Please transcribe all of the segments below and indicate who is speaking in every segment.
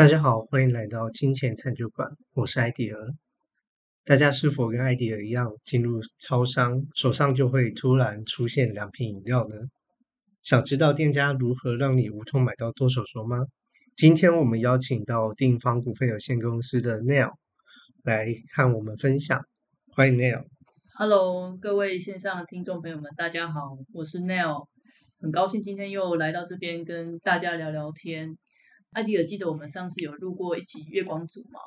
Speaker 1: 大家好，欢迎来到金钱餐酒馆，我是艾迪尔。大家是否跟艾迪尔一样，进入超商手上就会突然出现两瓶饮料呢？想知道店家如何让你无痛买到多手手吗？今天我们邀请到定方股份有限公司的 Neil 来和我们分享，欢迎 Neil。
Speaker 2: Hello，各位线上的听众朋友们，大家好，我是 Neil，很高兴今天又来到这边跟大家聊聊天。艾迪尔，记得我们上次有录过一集月光族吗？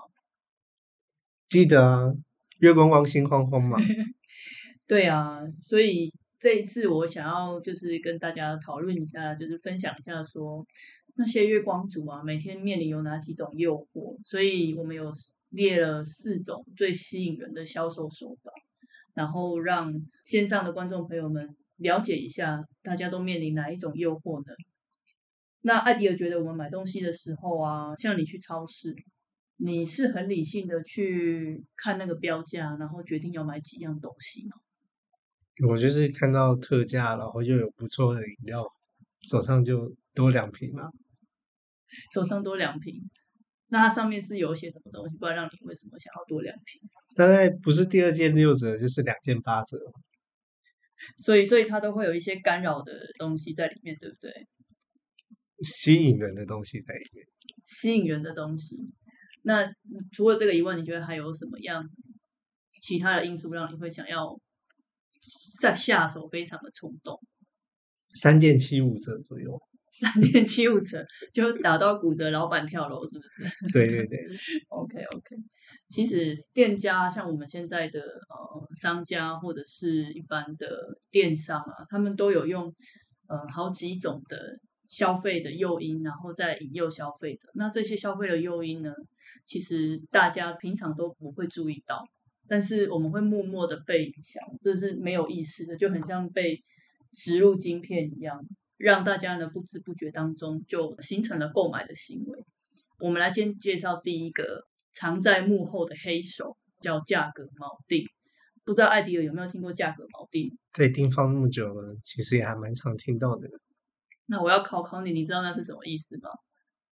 Speaker 1: 记得啊，月光光心慌慌嘛。
Speaker 2: 对啊，所以这一次我想要就是跟大家讨论一下，就是分享一下说那些月光族啊，每天面临有哪几种诱惑，所以我们有列了四种最吸引人的销售手法，然后让线上的观众朋友们了解一下，大家都面临哪一种诱惑呢？那艾迪尔觉得我们买东西的时候啊，像你去超市，你是很理性的去看那个标价，然后决定要买几样东西吗？
Speaker 1: 我就是看到特价，然后又有不错的饮料，手上就多两瓶嘛。
Speaker 2: 手上多两瓶，那它上面是有写什么东西？不然让你为什么想要多两瓶？
Speaker 1: 大概不是第二件六折，就是两件八折。
Speaker 2: 所以，所以它都会有一些干扰的东西在里面，对不对？
Speaker 1: 吸引人的东西在里面。
Speaker 2: 吸引人的东西。那除了这个以外，你觉得还有什么样其他的因素让你会想要在下手非常的冲动？
Speaker 1: 三件七五折左右。
Speaker 2: 三件七五折就打到骨折，老板跳楼是不是？
Speaker 1: 对对对。
Speaker 2: OK OK，其实店家像我们现在的呃商家或者是一般的电商啊，他们都有用呃好几种的消费的诱因，然后再引诱消费者。那这些消费的诱因呢，其实大家平常都不会注意到，但是我们会默默的被影响，这是没有意识的，就很像被植入晶片一样，让大家呢不知不觉当中就形成了购买的行为。我们来先介绍第一个藏在幕后的黑手，叫价格锚定。不知道艾迪尔有没有听过价格锚定？
Speaker 1: 在地方那么久了，其实也还蛮常听到的。
Speaker 2: 那我要考考你，你知道那是什么意思吗？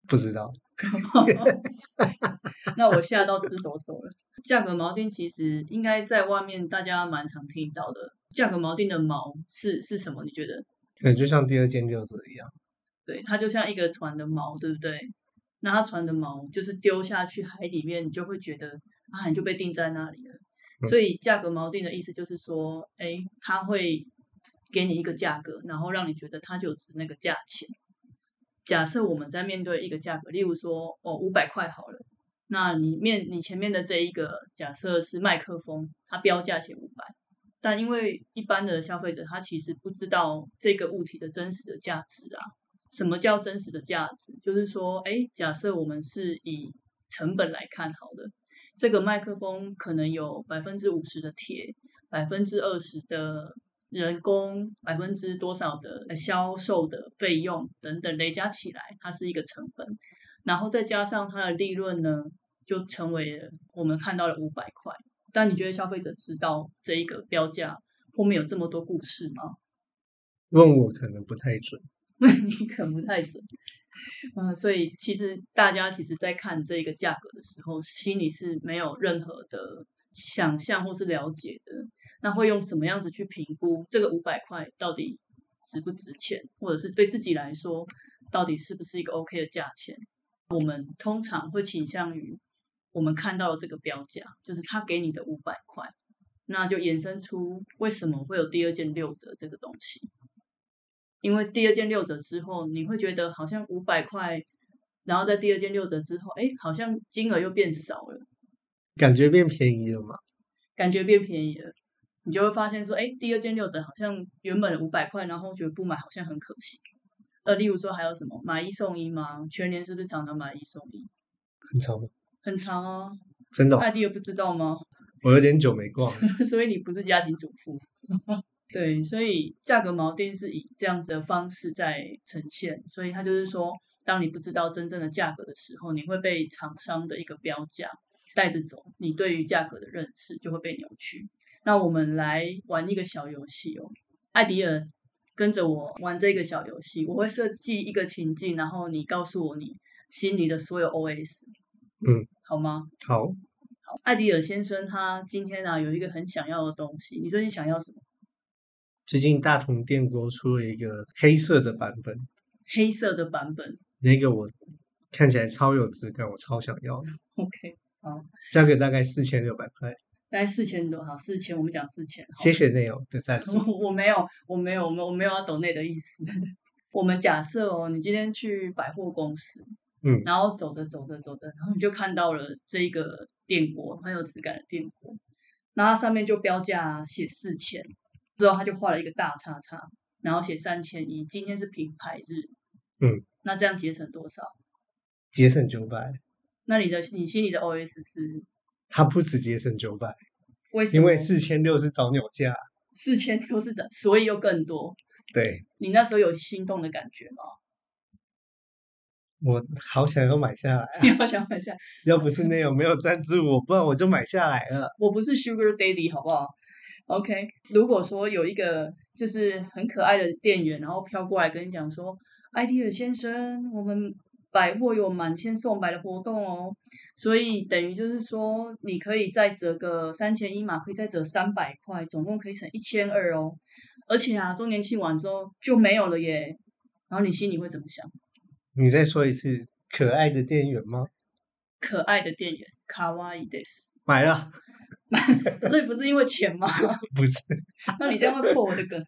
Speaker 1: 不知道。
Speaker 2: 那我吓到吃手手了。价格锚定其实应该在外面大家蛮常听到的。价格锚定的锚是是什么？你觉得？
Speaker 1: 对就像第二件六折一样。
Speaker 2: 对，它就像一个船的锚，对不对？那它船的锚就是丢下去海里面，你就会觉得啊，你就被定在那里了。所以价格锚定的意思就是说，哎，它会给你一个价格，然后让你觉得它就值那个价钱。假设我们在面对一个价格，例如说哦五百块好了，那你面你前面的这一个假设是麦克风，它标价写五百，但因为一般的消费者他其实不知道这个物体的真实的价值啊。什么叫真实的价值？就是说，哎，假设我们是以成本来看好的，这个麦克风可能有百分之五十的铁，百分之二十的人工，百分之多少的销售的费用等等累加起来，它是一个成本，然后再加上它的利润呢，就成为了我们看到了五百块。但你觉得消费者知道这一个标价后面有这么多故事吗？
Speaker 1: 问我可能不太准。
Speaker 2: 问你可能不太准，嗯，所以其实大家其实在看这个价格的时候，心里是没有任何的想象或是了解的。那会用什么样子去评估这个五百块到底值不值钱，或者是对自己来说到底是不是一个 OK 的价钱？我们通常会倾向于我们看到的这个标价，就是他给你的五百块，那就衍生出为什么会有第二件六折这个东西。因为第二件六折之后，你会觉得好像五百块，然后在第二件六折之后，哎，好像金额又变少了，
Speaker 1: 感觉变便宜了嘛？
Speaker 2: 感觉变便宜了，你就会发现说，哎，第二件六折好像原本五百块，然后觉得不买好像很可惜。呃，例如说还有什么买一送一吗？全年是不是常常买一送一？
Speaker 1: 很长吗？
Speaker 2: 很长啊，
Speaker 1: 真的、哦？
Speaker 2: 艾迪尔不知道吗？
Speaker 1: 我有点久没逛，
Speaker 2: 所以你不是家庭主妇。对，所以价格锚定是以这样子的方式在呈现，所以它就是说，当你不知道真正的价格的时候，你会被厂商的一个标价带着走，你对于价格的认识就会被扭曲。那我们来玩一个小游戏哦，艾迪尔跟着我玩这个小游戏，我会设计一个情境，然后你告诉我你心里的所有 OS，
Speaker 1: 嗯，
Speaker 2: 好吗？
Speaker 1: 好，
Speaker 2: 好，艾迪尔先生他今天啊有一个很想要的东西，你最近想要什么？
Speaker 1: 最近大同电锅出了一个黑色的版本，
Speaker 2: 黑色的版本
Speaker 1: 那个我看起来超有质感，我超想要的
Speaker 2: ，，OK，好，
Speaker 1: 价格大概四千六百块。
Speaker 2: 大概四千多，好，四千，我们讲四千，好
Speaker 1: 谢谢内容的赞助。
Speaker 2: 我 我没有，我没有，我没有，我没有要懂内的意思。我们假设哦，你今天去百货公司，
Speaker 1: 嗯
Speaker 2: 然后走着走着走着，然后你就看到了这一个电锅，很有质感的电锅，然后它上面就标价写四千，之后他就画了一个大叉叉，然后写三千一，今天是品牌日，
Speaker 1: 嗯，
Speaker 2: 那这样节省多少？
Speaker 1: 节省九百，
Speaker 2: 那你的你心里的 OS 是
Speaker 1: 它不直接省九百，
Speaker 2: 为什么？
Speaker 1: 因为四千六是早鸟价。
Speaker 2: 四千六是怎，所以又更多。
Speaker 1: 对
Speaker 2: 你那时候有心动的感觉吗？
Speaker 1: 我好想要买下来啊！
Speaker 2: 你好想买下，
Speaker 1: 要不是内友没有赞助我，不然我就买下来了。
Speaker 2: 我不是 Sugar Daddy 好不好？OK，如果说有一个就是很可爱的店员，然后飘过来跟你讲说，艾迪尔先生，我们百货有满千送百的活动哦，所以等于就是说你可以再折个三千一嘛，可以再折三百块，总共可以省一千二哦。而且啊，周年庆完之后就没有了耶。然后你心里会怎么想？
Speaker 1: 你再说一次，可爱的店员吗？
Speaker 2: 可爱的店员，卡哇伊 des，
Speaker 1: 买了，
Speaker 2: 所以不是因为钱吗？
Speaker 1: 不是，
Speaker 2: 那你这样会破我的梗。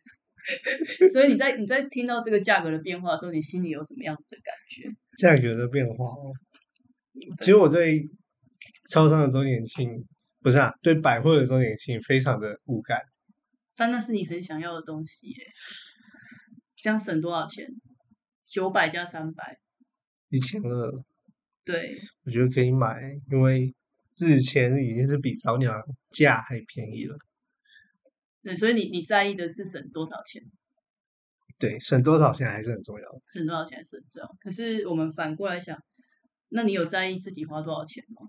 Speaker 2: 所以你在你在听到这个价格的变化的时候，你心里有什么样子的感觉？
Speaker 1: 价格的变化哦。其实我对超商的周年庆不是啊，对百货的周年庆非常的无感。
Speaker 2: 但那是你很想要的东西耶。这样省多少钱？九百加三百，
Speaker 1: 一千二，
Speaker 2: 对，
Speaker 1: 我觉得可以买，因为日前已经是比早鸟价还便宜了。
Speaker 2: 对，所以你你在意的是省多少钱？
Speaker 1: 对，省多少钱还是很重要的。
Speaker 2: 省多少钱是很重要。可是我们反过来想，那你有在意自己花多少钱吗？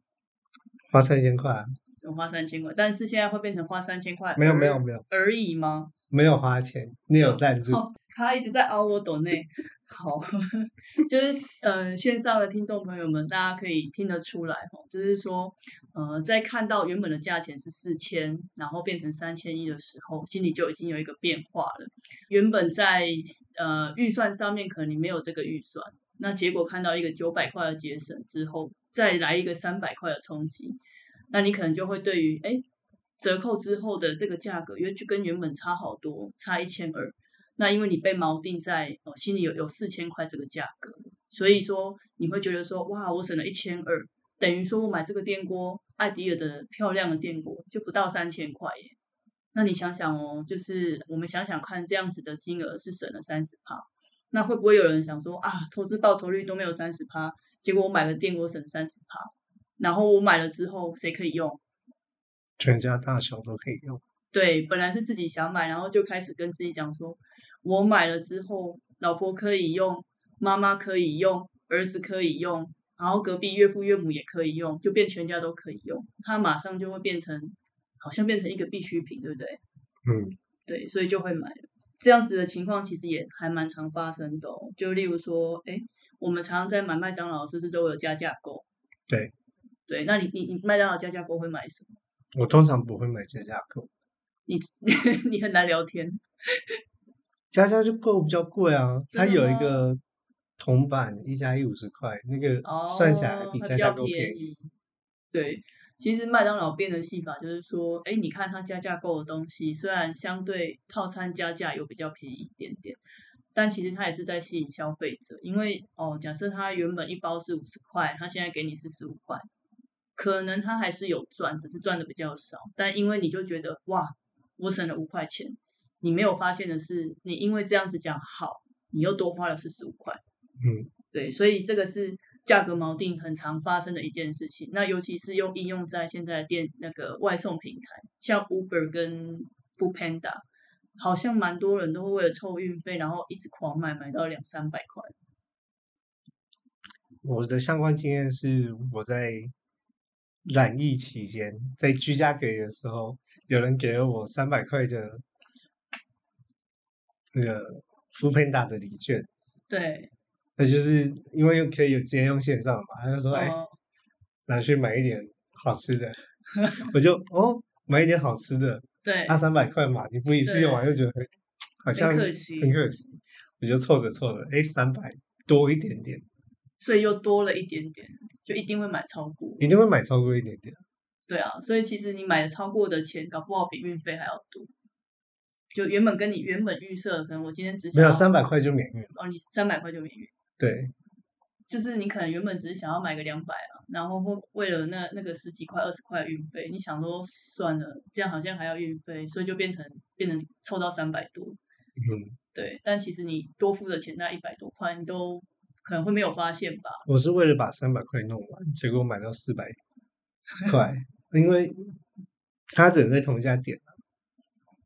Speaker 1: 花三千块啊，
Speaker 2: 只花三千块，但是现在会变成花三千块？
Speaker 1: 没有没有没有
Speaker 2: 而已吗？
Speaker 1: 没有花钱，你有赞助。
Speaker 2: 哦，他一直在凹我抖内。好，就是呃，线上的听众朋友们，大家可以听得出来哈，就是说，呃，在看到原本的价钱是四千，然后变成三千一的时候，心里就已经有一个变化了。原本在呃预算上面可能你没有这个预算，那结果看到一个九百块的节省之后，再来一个三百块的冲击，那你可能就会对于哎折扣之后的这个价格，因为就跟原本差好多，差一千二。那因为你被锚定在哦心里有有四千块这个价格，所以说你会觉得说哇，我省了一千二，等于说我买这个电锅，艾迪尔的漂亮的电锅就不到三千块耶。那你想想哦，就是我们想想看，这样子的金额是省了三十趴，那会不会有人想说啊，投资报酬率都没有三十趴，结果我买了电锅省三十趴，然后我买了之后谁可以用？
Speaker 1: 全家大小都可以用。
Speaker 2: 对，本来是自己想买，然后就开始跟自己讲说，我买了之后，老婆可以用，妈妈可以用，儿子可以用，然后隔壁岳父岳母也可以用，就变全家都可以用，它马上就会变成，好像变成一个必需品，对不对？
Speaker 1: 嗯，
Speaker 2: 对，所以就会买了。这样子的情况其实也还蛮常发生的、哦，就例如说，哎，我们常常在买麦当劳，是不是都有加价购？
Speaker 1: 对，
Speaker 2: 对，那你你你麦当劳加价购会买什么？
Speaker 1: 我通常不会买加价购，
Speaker 2: 你 你很难聊天。
Speaker 1: 加价就购比较贵啊。它有一个铜板一加一五十块，那个
Speaker 2: 哦，
Speaker 1: 算起来比加价购便宜。
Speaker 2: 宜。对，其实麦当劳变的戏法就是说，哎，你看它加价购的东西，虽然相对套餐加价有比较便宜一点点，但其实它也是在吸引消费者。因为哦，假设它原本一包是五十块，它现在给你是十五块，可能它还是有赚，只是赚的比较少。但因为你就觉得哇，我省了五块钱，你没有发现的是，你因为这样子讲好，你又多花了四十五块。
Speaker 1: 嗯，
Speaker 2: 对，所以这个是价格锚定很常发生的一件事情。那尤其是用应用在现在的电那个外送平台，像 Uber 跟 Food Panda，好像蛮多人都会为了凑运费，然后一直狂买，买到两三百块。
Speaker 1: 我的相关经验是我在染疫期间，在居家隔离的时候，有人给了我三百块的那个 f o o Panda 的礼券，
Speaker 2: 对，
Speaker 1: 那就是因为又可以有直接用线上嘛，他就说哎，
Speaker 2: 哦，
Speaker 1: 拿去买一点好吃的，我就哦买一点好吃的，
Speaker 2: 对，
Speaker 1: 啊三百块嘛，你不一次用完又觉得很好像
Speaker 2: 很可惜
Speaker 1: 很可惜，我就凑着凑着，哎三百多一点点，
Speaker 2: 所以又多了一点点，就一定会买超过。
Speaker 1: 一定会买超过一点点。
Speaker 2: 对啊，所以其实你买的超过的钱，搞不好比运费还要多。就原本跟你原本预设，可能我今天只想要
Speaker 1: 没有三百块就免运，
Speaker 2: 哦，你三百块就免运，
Speaker 1: 对，
Speaker 2: 就是你可能原本只是想要买个两百啊，然后或为了那那个十几块、二十块的运费，你想说算了，这样好像还要运费，所以就变成变成凑到三百多。
Speaker 1: 嗯，
Speaker 2: 对，但其实你多付的钱那一百多块，你都可能会没有发现吧？
Speaker 1: 我是为了把三百块弄完，结果买到四百块，因为差只能在同一家店。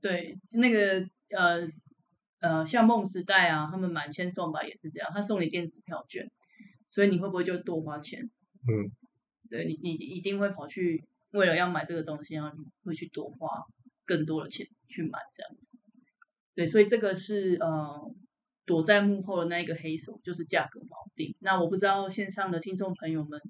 Speaker 2: 对，那个呃呃，像梦时代啊，他们满千送吧也是这样，他送你电子票券，所以你会不会就多花钱？
Speaker 1: 嗯，
Speaker 2: 对你，你一定会跑去为了要买这个东西，然后你会去多花更多的钱去买这样子。对，所以这个是呃躲在幕后的那一个黑手，就是价格锚定。那我不知道线上的听众朋友们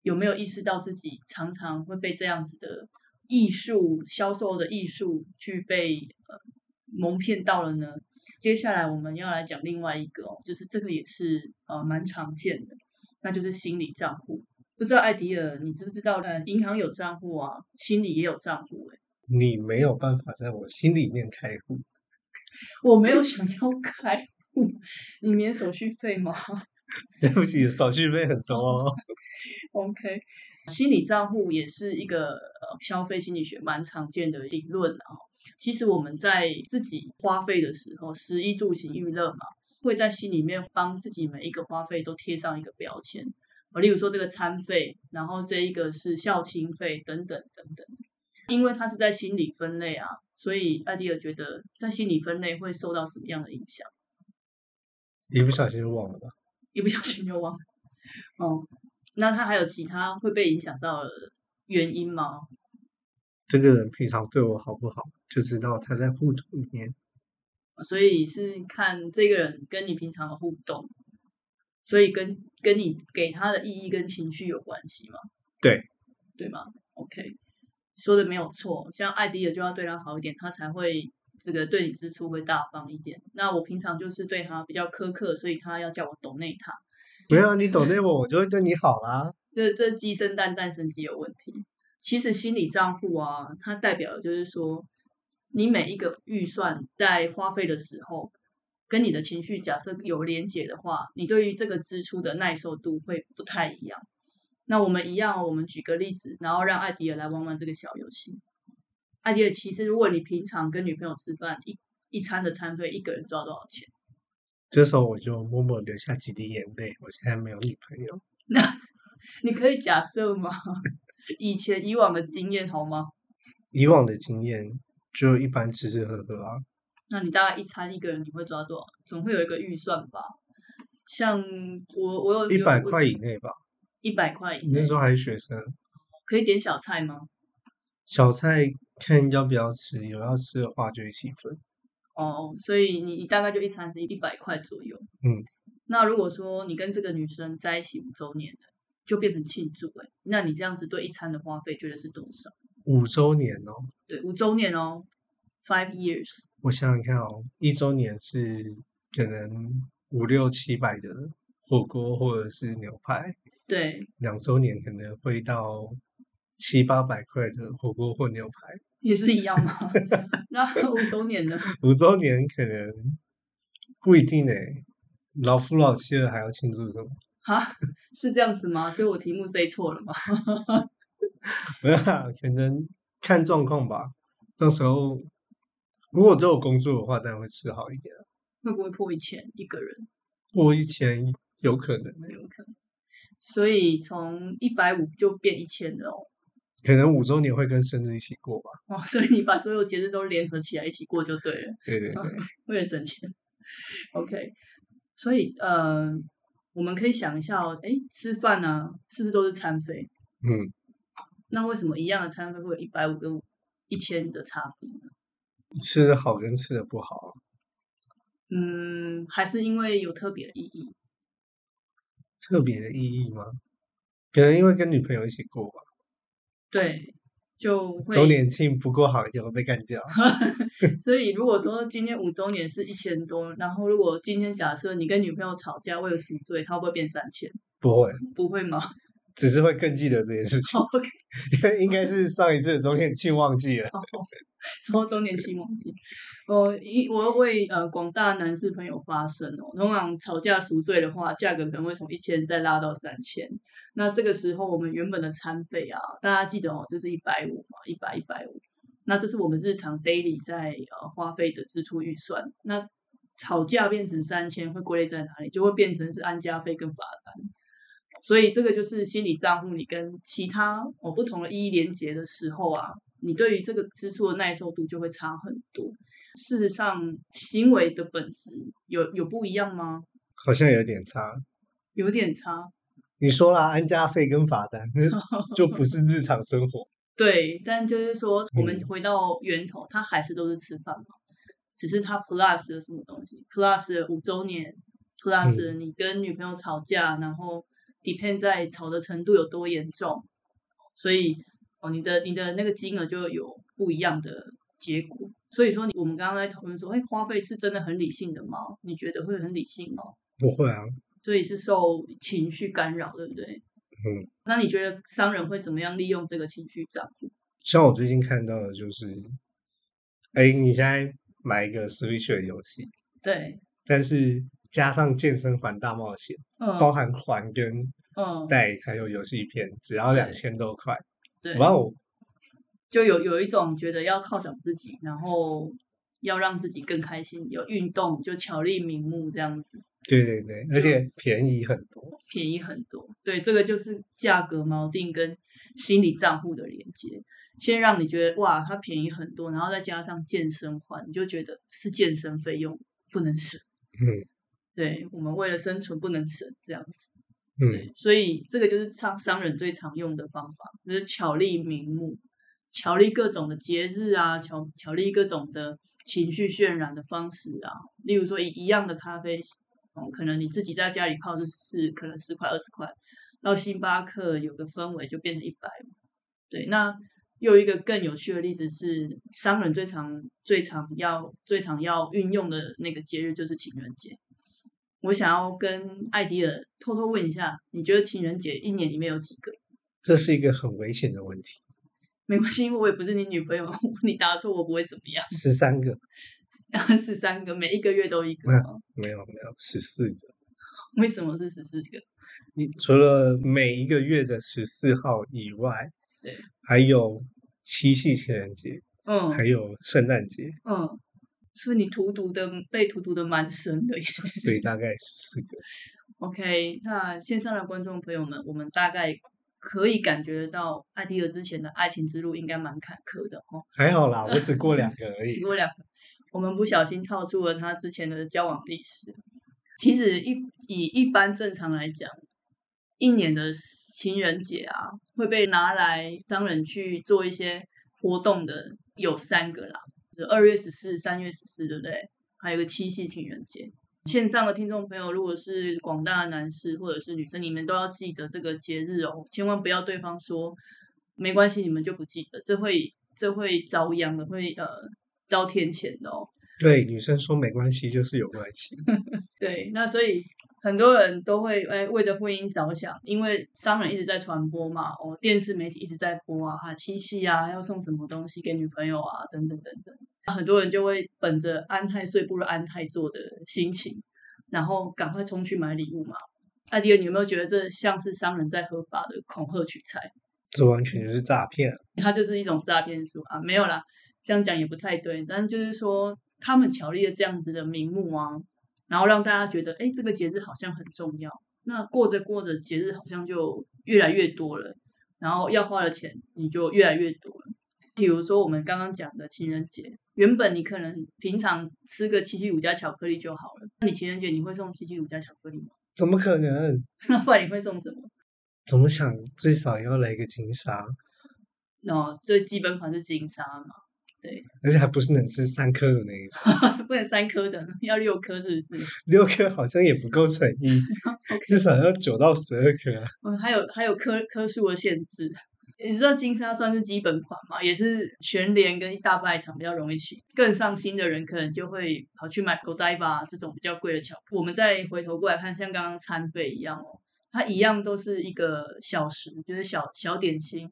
Speaker 2: 有没有意识到自己常常会被这样子的艺术销售的艺术去被呃蒙骗到了呢？接下来我们要来讲另外一个哦，就是这个也是呃蛮常见的，那就是心理账户。不知道艾迪尔，你知不知道？呃，银行有账户啊，心里也有账户、欸。
Speaker 1: 你没有办法在我心里面开户，
Speaker 2: 我没有想要开户，你免手续费吗
Speaker 1: 对不起，手续费很多哦。
Speaker 2: ？OK，心理账户也是一个呃消费心理学蛮常见的理论啊。其实我们在自己花费的时候，食衣住行娱乐嘛，会在心里面帮自己每一个花费都贴上一个标签。呃，例如说这个餐费，然后这一个是校庆费等等等等。因为它是在心理分类啊，所以艾迪尔觉得在心理分类会受到什么样的影响？
Speaker 1: 一不小心就忘了吧？
Speaker 2: 一不小心就忘了。哦，那他还有其他会被影响到的原因吗？
Speaker 1: 这个人平常对我好不好，就知道他在互动里面。
Speaker 2: 所以是看这个人跟你平常的互动，所以跟跟你给他的意义跟情绪有关系吗？
Speaker 1: 对，
Speaker 2: 对吗？OK，说的没有错。像艾迪尔就要对他好一点，他才会这个对你支出会大方一点。那我平常就是对他比较苛刻，所以他要叫我懂内他。
Speaker 1: 没有你懂内我，我就会对你好啦。
Speaker 2: 这这鸡生蛋，蛋生鸡有问题。其实心理账户啊，它代表的就是说，你每一个预算在花费的时候，跟你的情绪假设有连结的话，你对于这个支出的耐受度会不太一样。那我们一样，我们举个例子，然后让艾迪尔来玩玩这个小游戏。艾迪尔，其实如果你平常跟女朋友吃饭，一一餐的餐费，一个人抓多少钱？
Speaker 1: 这时候我就默默流下几滴眼泪。我现在没有女朋友，
Speaker 2: 那 你可以假设吗？以前以往的经验好吗？
Speaker 1: 以往的经验就一般吃吃喝喝啊。
Speaker 2: 那你大概一餐一个人你会抓多少？总会有一个预算吧？像我我有
Speaker 1: 一百块以内吧。
Speaker 2: 一百块以内
Speaker 1: 那时候还是学生，
Speaker 2: 可以点小菜吗？
Speaker 1: 小菜看要不要吃，有要吃的话就一起分。
Speaker 2: 哦，所以你你大概就一餐是一百块左右。
Speaker 1: 嗯，
Speaker 2: 那如果说你跟这个女生在一起五周年了，就变成庆祝哎，那你这样子对一餐的花费觉得是多少？
Speaker 1: 五周年哦，
Speaker 2: 对，五周年哦，five years。
Speaker 1: 我想想看哦，一周年是可能五六七百的火锅或者是牛排，
Speaker 2: 对，
Speaker 1: 两周年可能会到七八百块的火锅或牛排，
Speaker 2: 也是一样吗？那五周年呢？
Speaker 1: 五周年可能不一定诶，老夫老妻了还要庆祝什么？
Speaker 2: 哈，是这样子吗？所以我题目 say 错了吗？
Speaker 1: 没有啊，可能看状况吧。到时候如果都有工作的话，当然会吃好一点啊。
Speaker 2: 会不会破一千一个人？
Speaker 1: 破一千有可能欸，
Speaker 2: 有可能。所以从一百五就变一千了哦。
Speaker 1: 可能五周年会跟生日一起过吧。
Speaker 2: 哦，所以你把所有节日都联合起来一起过就对了，
Speaker 1: 对对对，
Speaker 2: 为了省钱。OK，所以呃，我们可以想一下哦，哎，吃饭呢、是不是都是餐费？
Speaker 1: 嗯，
Speaker 2: 那为什么一样的餐费会有一百五跟一千的差别呢？
Speaker 1: 吃的好跟吃的不好啊，
Speaker 2: 嗯，还是因为有特别的意义。
Speaker 1: 特别的意义吗？可能因为跟女朋友一起过吧。
Speaker 2: 对，就会
Speaker 1: 周年庆不够好就会被干掉。
Speaker 2: 所以如果说今天五周年是一千多，然后如果今天假设你跟女朋友吵架为了赎罪，她会不会变三千？
Speaker 1: 不会，
Speaker 2: 不会吗
Speaker 1: 只是会更记得这件事情
Speaker 2: ，？OK，
Speaker 1: 因为应该是上一次的周年庆忘记了。
Speaker 2: 说周年庆忘记，我一我要为呃广大男士朋友发声哦。通常吵架赎罪的话，价格可能会从一千再拉到三千。那这个时候我们原本的餐费啊，大家记得哦，就是一百五嘛，一百一百五。那这是我们日常 daily 在呃花费的支出预算。那吵架变成三千，会归类在哪里？就会变成是安家费跟罚单。所以这个就是心理账户，你跟其他哦不同的意义连接的时候啊，你对于这个支出的耐受度就会差很多。事实上，行为的本质有有不一样吗？
Speaker 1: 好像有点差。
Speaker 2: 有点差。
Speaker 1: 你说啦，安家费跟罚单 就不是日常生活。
Speaker 2: 对，但就是说，我们
Speaker 1: 嗯
Speaker 2: 回到源头，它还是都是吃饭嘛，只是它 plus 了什么东西，plus 了五周年，plus 了你跟女朋友吵架，然后 depend 在吵的程度有多严重，所以哦，你的你的那个金额就有不一样的结果。所以说，我们刚刚在讨论说，哎，花费是真的很理性的吗？你觉得会很理性吗？
Speaker 1: 不会啊，
Speaker 2: 所以是受情绪干扰，对不对？
Speaker 1: 嗯，
Speaker 2: 那你觉得商人会怎么样利用这个情绪账户？
Speaker 1: 像我最近看到的就是，哎，你现在买一个 Switch 的游戏，
Speaker 2: 对，
Speaker 1: 但是加上健身环大冒险，
Speaker 2: 嗯，
Speaker 1: 包含环跟
Speaker 2: 嗯，
Speaker 1: 带还有游戏片，只要两千多块。
Speaker 2: 对，
Speaker 1: 哇哦，
Speaker 2: 就有有一种觉得要犒赏自己，然后要让自己更开心，有运动就巧立名目这样子，
Speaker 1: 对对对，而且便宜很多。
Speaker 2: 便宜很多。对，这个就是价格锚定跟心理账户的连接。先让你觉得哇，它便宜很多，然后再加上健身环，你就觉得这是健身费用不能省。
Speaker 1: 嗯
Speaker 2: 对我们为了生存不能省这样子。
Speaker 1: 嗯，
Speaker 2: 所以这个就是商商人最常用的方法，就是巧立名目，巧立各种的节日啊，巧巧立各种的情绪渲染的方式啊。例如说，一一样的咖啡，哦，可能你自己在家里泡是是可能十块二十块，到星巴克有个氛围就变成一百。对，那又一个更有趣的例子是，商人最常最常要最常要运用的那个节日就是情人节。我想要跟艾迪尔偷偷问一下，你觉得情人节一年里面有几个？
Speaker 1: 这是一个很危险的问题。
Speaker 2: 没关系，因为我也不是你女朋友，你答错我不会怎么样。
Speaker 1: 十三个
Speaker 2: 十三个，每一个月都一个？
Speaker 1: 没有没有十四个，
Speaker 2: 为什么是十四个？
Speaker 1: 你除了每一个月的十四号以外，
Speaker 2: 对，
Speaker 1: 还有七夕情人节，
Speaker 2: 嗯
Speaker 1: 还有圣诞节，
Speaker 2: 嗯，所以你荼毒的被荼毒的蛮深的耶。
Speaker 1: 所以大概是四个。
Speaker 2: OK，那线上的观众朋友们，我们大概可以感觉得到艾迪尔之前的爱情之路应该蛮坎坷的哦。
Speaker 1: 还好啦，我只过两 个而已
Speaker 2: 只。过两个，我们不小心套出了他之前的交往历史。其实一以一般正常来讲，一年的情人节啊，会被拿来商人去做一些活动的有三个啦，二月十四、三月十四，对不对？还有个七夕情人节。线上的听众朋友，如果是广大的男士或者是女生，你们都要记得这个节日哦，千万不要对方说没关系，你们就不记得，这会这会遭殃的，会呃遭天谴的哦。
Speaker 1: 对，女生说没关系就是有关系。
Speaker 2: 对，那所以很多人都会哎为着婚姻着想，因为商人一直在传播嘛，哦，电视媒体一直在播啊，哈七夕啊，要送什么东西给女朋友啊，等等等等，很多人就会本着安太岁不如安泰做的心情，然后赶快冲去买礼物嘛。艾迪尔，你有没有觉得这像是商人在合法的恐吓取财？
Speaker 1: 这完全就是诈骗啊。
Speaker 2: 它就是一种诈骗术啊，没有啦，这样讲也不太对，但就是说他们巧立了这样子的名目啊，然后让大家觉得，哎，这个节日好像很重要，那过着过着节日好像就越来越多了，然后要花的钱你就越来越多了。比如说我们刚刚讲的情人节，原本你可能平常吃个七七五加巧克力就好了，那你情人节你会送七七五加巧克力吗？
Speaker 1: 怎么可能？
Speaker 2: 那不然你会送什么？
Speaker 1: 怎么想最少要来个金沙？
Speaker 2: 哦，最基本款是金沙嘛。对，
Speaker 1: 而且还不是能吃三颗的那一种，
Speaker 2: 不能三颗的，要六颗是不是？
Speaker 1: 六颗好像也不够诚意，至少要九到十二颗啊。
Speaker 2: 嗯，还有还有颗颗数的限制。你知道金沙算是基本款嘛，也是全联跟一大卖场比较容易起。更上心的人可能就会跑去买 Godiva 这种比较贵的巧克力。我们再回头过来看，像刚刚餐费一样哦，它一样都是一个小时，就是小小点心。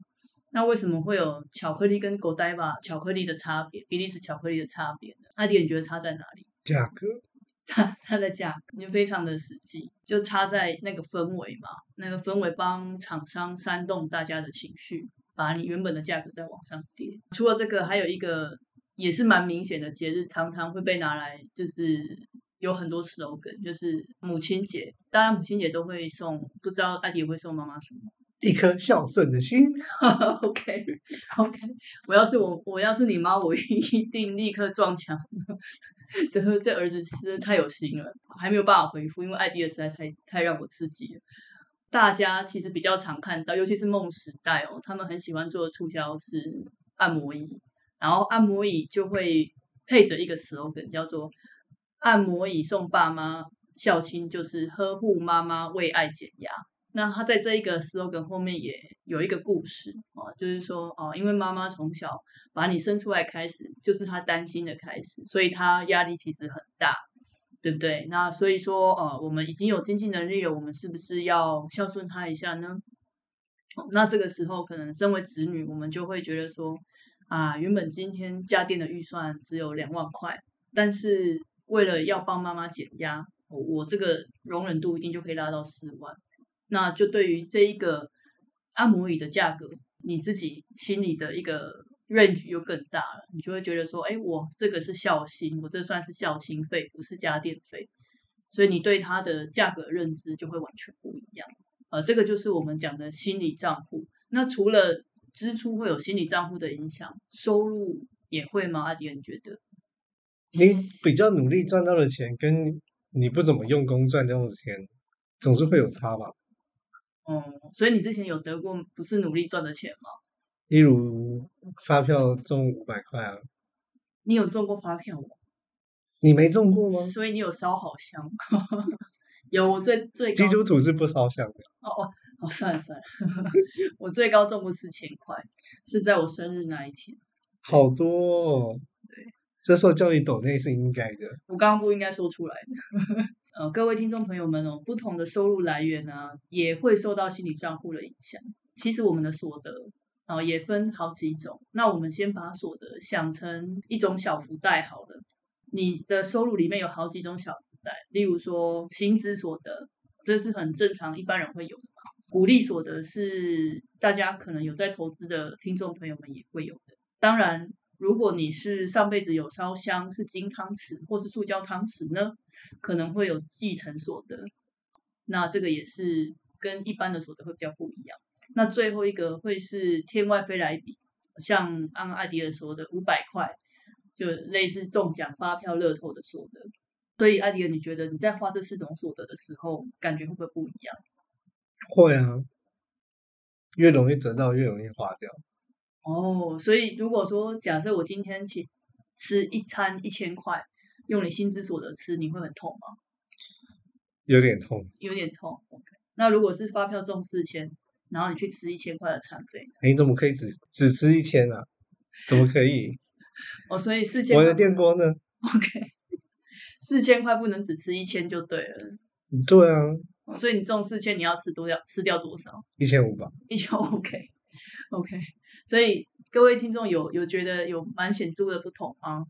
Speaker 2: 那为什么会有巧克力跟 Godiva 巧克力的差别，比利时巧克力的差别呢？阿迪，你觉得差在哪里？
Speaker 1: 价格。
Speaker 2: 差它的价格，就非常的实际，就差在那个氛围嘛，那个氛围帮厂商煽动大家的情绪，把你原本的价格再往上跌。除了这个，还有一个也是蛮明显的节日，常常会被拿来，就是有很多 slogan，就是母亲节，当然母亲节都会送，不知道艾迪会送妈妈什么？
Speaker 1: 一颗孝顺的心。
Speaker 2: OK OK，我要是我我要是你妈，我一定立刻撞墙。这这儿子实在太有心了，还没有办法回复，因为艾迪尔实在太太让我刺激了。大家其实比较常看到，尤其是梦时代哦，他们很喜欢做的促销是按摩椅，然后按摩椅就会配着一个 slogan，叫做“按摩椅送爸妈孝亲”，就是呵护妈妈为爱减压。那他在这一个 slogan 后面也有一个故事啊，就是说哦，因为妈妈从小把你生出来开始，就是他担心的开始，所以他压力其实很大，对不对？那所以说呃，我们已经有经济能力了，我们是不是要孝顺他一下呢？那这个时候可能身为子女，我们就会觉得说啊，原本今天家电的预算只有两万块，但是为了要帮妈妈减压，我我这个容忍度一定就可以拉到四万。那就对于这一个按摩椅的价格，你自己心里的一个 range 又更大了，你就会觉得说，哎，我这个是孝心，我这算是孝心费，不是家电费，所以你对它的价格认知就会完全不一样。呃，这个就是我们讲的心理账户。那除了支出会有心理账户的影响，收入也会吗？阿迪，你觉得？
Speaker 1: 你比较努力赚到的钱，跟你不怎么用功赚到的钱，总是会有差吧？
Speaker 2: 哦，所以你之前有得过不是努力赚的钱吗？
Speaker 1: 例如发票中五百块啊。
Speaker 2: 你有中过发票吗？
Speaker 1: 你没中过吗？
Speaker 2: 所以你有烧好香。有，我最最
Speaker 1: 基督徒是不烧香的。
Speaker 2: 哦哦，好算了算了，我最高中过四千块，是在我生日那一天。
Speaker 1: 好多。
Speaker 2: 对，
Speaker 1: 这时候叫你抖内是应该的。
Speaker 2: 我刚刚不应该说出来的。呃，各位听众朋友们哦，不同的收入来源呢，也会受到心理账户的影响。其实我们的所得啊，也分好几种。那我们先把所得想成一种小福袋好了。你的收入里面有好几种小福袋，例如说薪资所得，这是很正常，一般人会有的嘛。鼓励所得是大家可能有在投资的听众朋友们也会有的。当然，如果你是上辈子有烧香，是金汤匙或是塑胶汤匙呢？可能会有继承所得，那这个也是跟一般的所得会比较不一样。那最后一个会是天外飞来一笔，像按艾迪尔说的五百块，就类似中奖发票、乐透的所得。所以艾迪尔，你觉得你在花这四种所得的时候，感觉会不会不一样？
Speaker 1: 会啊，越容易得到，越容易花掉。
Speaker 2: 哦，所以如果说假设我今天请吃一餐一千块。用你薪资所得吃，你会很痛吗？
Speaker 1: 有点痛，
Speaker 2: 有点痛。OK，那如果是发票中四千，然后你去吃一千块的餐费，
Speaker 1: 你怎么可以只只吃一千啊？怎么可以？
Speaker 2: 哦，所以四千。
Speaker 1: 我的电锅呢
Speaker 2: ？OK，四千块不能只吃一千就对了。
Speaker 1: 对啊。
Speaker 2: 所以你中四千，你要吃多少？吃掉多少？
Speaker 1: 一千五吧。
Speaker 2: 一千 OK，OK。所以各位听众有有觉得有蛮显著的不同吗？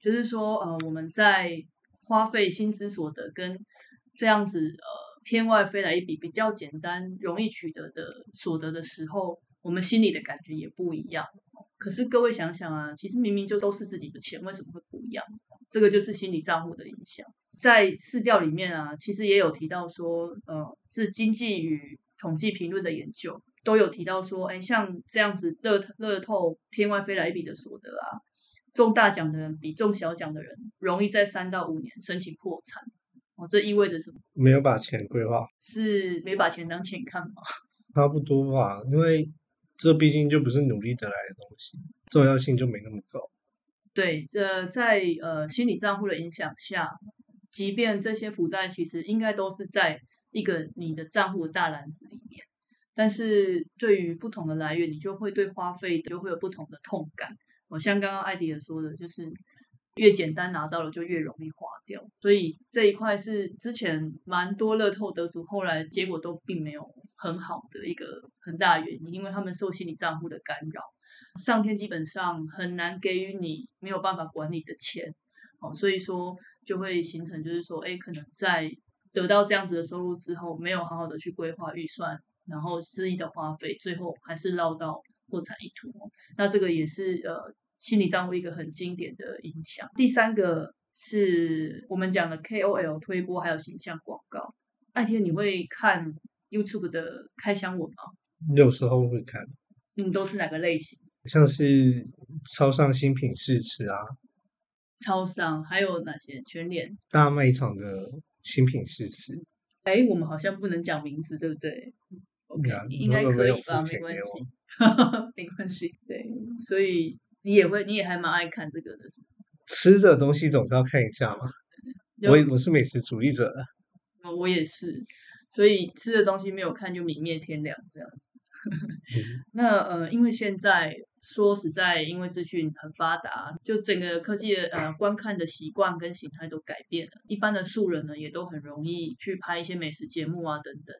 Speaker 2: 就是说，呃，我们在花费薪资所得跟这样子，呃，天外飞来一笔比较简单、容易取得的所得的时候，我们心里的感觉也不一样。可是各位想想啊，其实明明就都是自己的钱，为什么会不一样？这个就是心理账户的影响。在市调里面啊，其实也有提到说，呃，是经济与统计评论的研究都有提到说，哎，像这样子乐乐透天外飞来一笔的所得啊。中大奖的人比中小奖的人容易在三到五年申请破产哦，这意味着什么？
Speaker 1: 没有把钱规划，
Speaker 2: 是没把钱当钱看吗？
Speaker 1: 差不多吧，因为这毕竟就不是努力得来的东西，重要性就没那么高。
Speaker 2: 对，这在呃心理账户的影响下，即便这些福袋其实应该都是在一个你的账户的大篮子里面，但是对于不同的来源，你就会对花费就会有不同的痛感。我像刚刚艾迪尔说的，就是越简单拿到了就越容易花掉，所以这一块是之前蛮多乐透得主后来结果都并没有很好的一个很大原因，因为他们受心理账户的干扰。上天基本上很难给予你没有办法管理的钱，哦，所以说就会形成就是说，哎，可能在得到这样子的收入之后，没有好好的去规划预算，然后肆意的花费，最后还是落到破产一途。那这个也是呃心理账户一个很经典的影响。第三个是我们讲的 KOL 推播还有形象广告。艾天，你会看 YouTube 的开箱文吗？
Speaker 1: 有时候会看。
Speaker 2: 你都是哪个类型？
Speaker 1: 像是超商新品试吃啊，
Speaker 2: 超商还有哪些全联
Speaker 1: 大卖场的新品试吃？
Speaker 2: 哎，我们好像不能讲名字，对不对？OK，应该可以吧？没关系，没关系。对，所以你也会，你也还蛮爱看这个的，是
Speaker 1: 吃的东西总是要看一下嘛。我我是美食主义者，
Speaker 2: 我也是，所以吃的东西没有看就泯灭天良这样子。那呃，因为现在说实在，因为资讯很发达，就整个科技的呃观看的习惯跟形态都改变了。一般的素人呢，也都很容易去拍一些美食节目啊等等。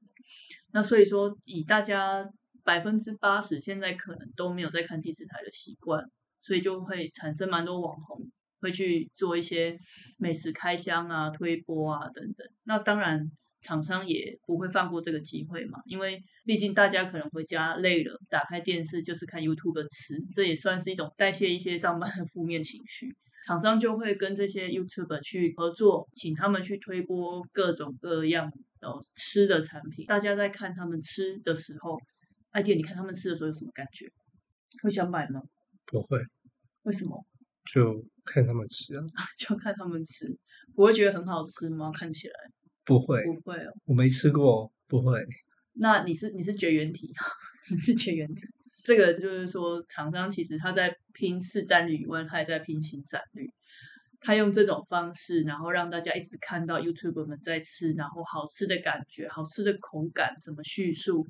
Speaker 2: 那所以说，以大家百分之八十现在可能都没有在看第四台的习惯，所以就会产生蛮多网红会去做一些美食开箱啊、推播啊等等。那当然。厂商也不会放过这个机会嘛，因为毕竟大家可能回家累了，打开电视就是看 YouTube 吃，这也算是一种代谢一些上班的负面情绪。厂商就会跟这些 YouTube 去合作，请他们去推播各种各样的吃的产品。大家在看他们吃的时候，艾迪，你看他们吃的时候有什么感觉？会想买吗？
Speaker 1: 不会。
Speaker 2: 为什么？
Speaker 1: 就看他们吃啊。
Speaker 2: 就看他们吃，不会觉得很好吃吗？看起来。
Speaker 1: 不会，
Speaker 2: 不会哦，
Speaker 1: 我没吃过，不会。
Speaker 2: 那你是你是绝缘体，你是绝缘体。这个就是说，厂商其实他在拼市占率以外，他也在拼新占率。他用这种方式，然后让大家一直看到 YouTube 们在吃，然后好吃的感觉、好吃的口感怎么叙述，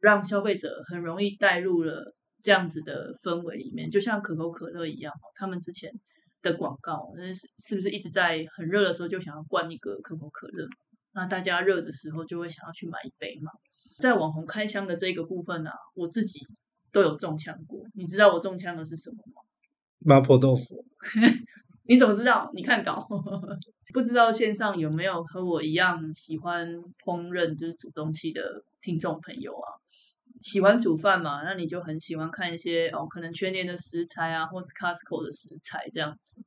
Speaker 2: 让消费者很容易带入了这样子的氛围里面，就像可口可乐一样，他们之前的广告，那是是不是一直在很热的时候就想要灌一个可口可乐？那大家热的时候就会想要去买一杯嘛。在网红开箱的这个部分呢，我自己都有中枪过。你知道我中枪的是什么吗？
Speaker 1: 麻婆豆腐。
Speaker 2: 你怎么知道？你看稿。不知道线上有没有和我一样喜欢烹饪，就是煮东西的听众朋友啊？喜欢煮饭嘛？那你就很喜欢看一些哦，可能全年的食材啊，或是 Costco 的食材这样子。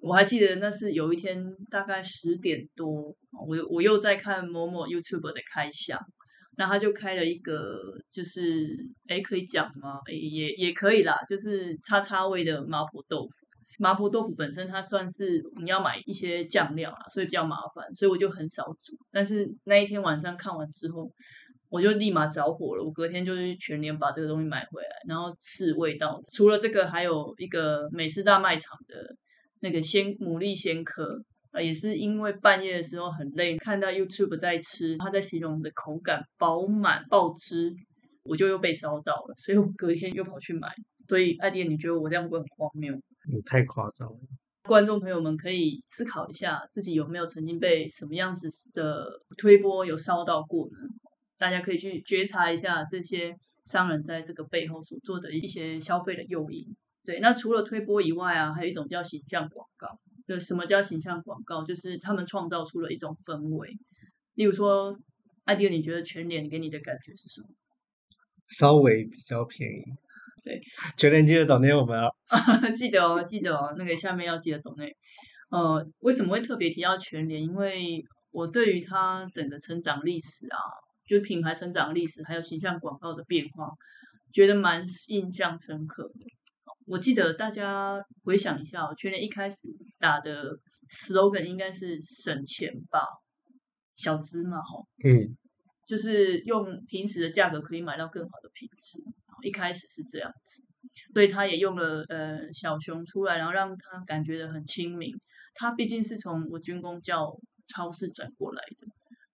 Speaker 2: 我还记得那是有一天大概十点多，我我又在看某某 YouTube 的开箱，那他就开了一个，就是哎可以讲吗？哎也也可以啦，就是叉叉味的麻婆豆腐。麻婆豆腐本身它算是你要买一些酱料啊，所以比较麻烦，所以我就很少煮。但是那一天晚上看完之后，我就立马着火了，我隔天就是全年把这个东西买回来，然后试味道。除了这个，还有一个美式大卖场的。那个鲜牡蛎鲜壳啊，也是因为半夜的时候很累，看到 YouTube 在吃，他在形容的口感饱满爆汁，我就又被烧到了，所以我隔天又跑去买。所以艾迪，你觉得我这样会不会很荒谬？
Speaker 1: 你太夸张了。
Speaker 2: 观众朋友们可以思考一下，自己有没有曾经被什么样子的推波有烧到过呢？大家可以去觉察一下这些商人在这个背后所做的一些消费的诱因。对，那除了推波以外啊，还有一种叫形象广告。对，什么叫形象广告？就是他们创造出了一种氛围。例如说，艾迪，你觉得全脸给你的感觉是什么？
Speaker 1: 稍微比较便宜。
Speaker 2: 对，
Speaker 1: 全年记得懂内我们哦。
Speaker 2: 记得哦，记得哦，那个下面要记得懂内。呃，为什么会特别提到全年？因为我对于它整个成长历史啊，就是品牌成长历史，还有形象广告的变化，觉得蛮印象深刻的。我记得大家回想一下，全年一开始打的 slogan 应该是省钱吧，小资嘛，吼，
Speaker 1: 嗯，
Speaker 2: 就是用平时的价格可以买到更好的品质，一开始是这样子。所以他也用了呃小熊出来，然后让他感觉的很亲民。他毕竟是从我军工教超市转过来的，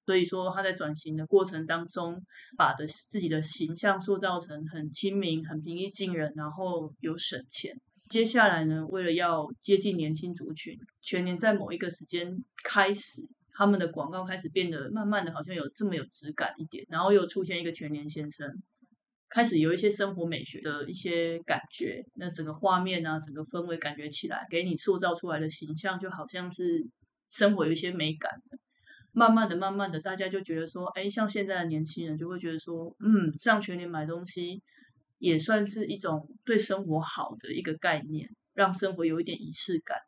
Speaker 2: 所以说他在转型的过程当中，把的自己的形象塑造成很亲民、很平易近人，然后有省钱。接下来呢，为了要接近年轻族群，全年在某一个时间开始，他们的广告开始变得慢慢的好像有这么有质感一点，然后又出现一个全年先生。开始有一些生活美学的一些感觉，那整个画面啊，整个氛围感觉起来，给你塑造出来的形象就好像是生活有一些美感。慢慢的、慢慢的，大家就觉得说，哎，像现在的年轻人就会觉得说，嗯，上全年买东西也算是一种对生活好的一个概念，让生活有一点仪式感。